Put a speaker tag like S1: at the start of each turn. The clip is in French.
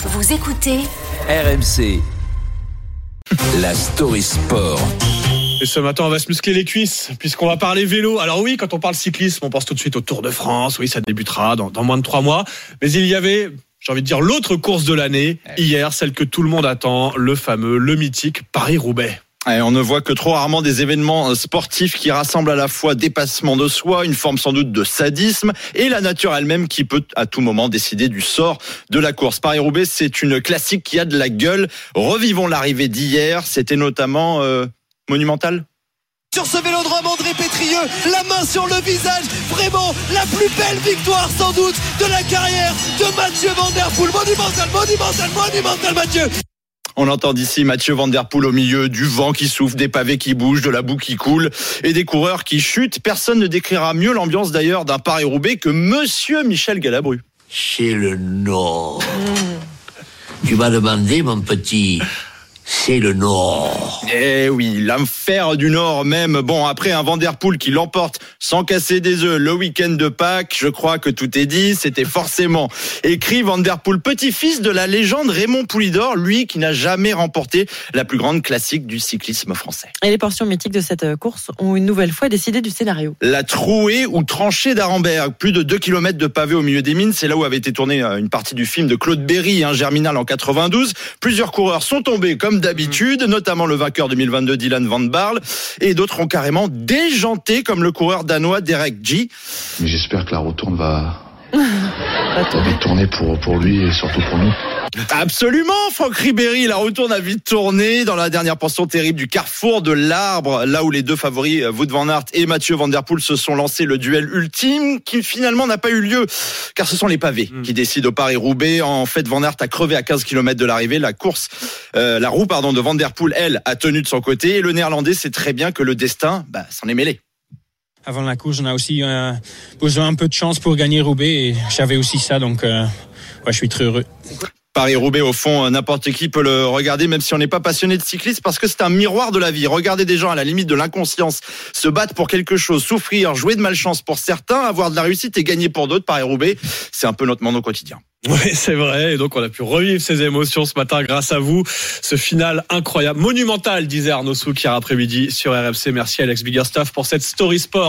S1: Vous écoutez
S2: RMC. La story sport.
S3: Et ce matin, on va se muscler les cuisses, puisqu'on va parler vélo. Alors oui, quand on parle cyclisme, on pense tout de suite au Tour de France. Oui, ça débutera dans, dans moins de trois mois. Mais il y avait, j'ai envie de dire, l'autre course de l'année, hier, celle que tout le monde attend, le fameux, le mythique Paris-Roubaix.
S4: On ne voit que trop rarement des événements sportifs qui rassemblent à la fois dépassement de soi, une forme sans doute de sadisme et la nature elle-même qui peut à tout moment décider du sort de la course. Paris-Roubaix, c'est une classique qui a de la gueule. Revivons l'arrivée d'hier. C'était notamment euh, monumental.
S5: Sur ce vélodrome, André Pétrieux, la main sur le visage, vraiment la plus belle victoire sans doute de la carrière de Mathieu Van. Monumental, monumental, monumental Mathieu
S4: on entend d'ici Mathieu Van au milieu du vent qui souffle, des pavés qui bougent, de la boue qui coule et des coureurs qui chutent. Personne ne décrira mieux l'ambiance d'ailleurs d'un Paris-Roubaix que Monsieur Michel Galabru.
S6: C'est le Nord. tu m'as demandé, mon petit, c'est le Nord.
S4: Eh oui, l'enfer du Nord même. Bon, après un Vanderpool qui l'emporte sans casser des œufs le week-end de Pâques, je crois que tout est dit. C'était forcément écrit Vanderpool, petit-fils de la légende Raymond Poulidor, lui qui n'a jamais remporté la plus grande classique du cyclisme français.
S7: Et les portions mythiques de cette course ont une nouvelle fois décidé du scénario.
S4: La trouée ou tranchée d'Arenberg, plus de 2 km de pavés au milieu des mines, c'est là où avait été tournée euh, une partie du film de Claude Berry, un Germinal en 92. Plusieurs coureurs sont tombés comme d'habitude, notamment le vainqueur 2022 Dylan Van Barle, et d'autres ont carrément déjanté comme le coureur danois Derek G.
S8: Mais j'espère que la retourne va, va vite tourner pour, pour lui et surtout pour nous.
S4: Absolument, Franck Ribéry, la retourne a vite tourné dans la dernière portion terrible du carrefour de l'arbre, là où les deux favoris, Wout van Aert et Mathieu Van Der Poel, se sont lancés le duel ultime, qui finalement n'a pas eu lieu, car ce sont les pavés qui décident au Paris-Roubaix. En fait, Van Aert a crevé à 15 km de l'arrivée. La course, euh, la roue, pardon, de Van Der Poel, elle, a tenu de son côté. Et le Néerlandais sait très bien que le destin, bah, s'en est mêlé.
S9: Avant la course, on a aussi euh, besoin un peu de chance pour gagner Roubaix et j'avais aussi ça, donc euh, ouais, je suis très heureux.
S4: Paris-Roubaix, au fond, n'importe qui peut le regarder, même si on n'est pas passionné de cyclisme, parce que c'est un miroir de la vie. Regarder des gens à la limite de l'inconscience se battre pour quelque chose, souffrir, jouer de malchance pour certains, avoir de la réussite et gagner pour d'autres. Paris-Roubaix, c'est un peu notre monde au quotidien.
S3: Oui, c'est vrai. Et donc, on a pu revivre ces émotions ce matin grâce à vous. Ce final incroyable, monumental, disait Arnaud Souk hier après-midi sur RFC. Merci Alex Biggerstaff pour cette story sport.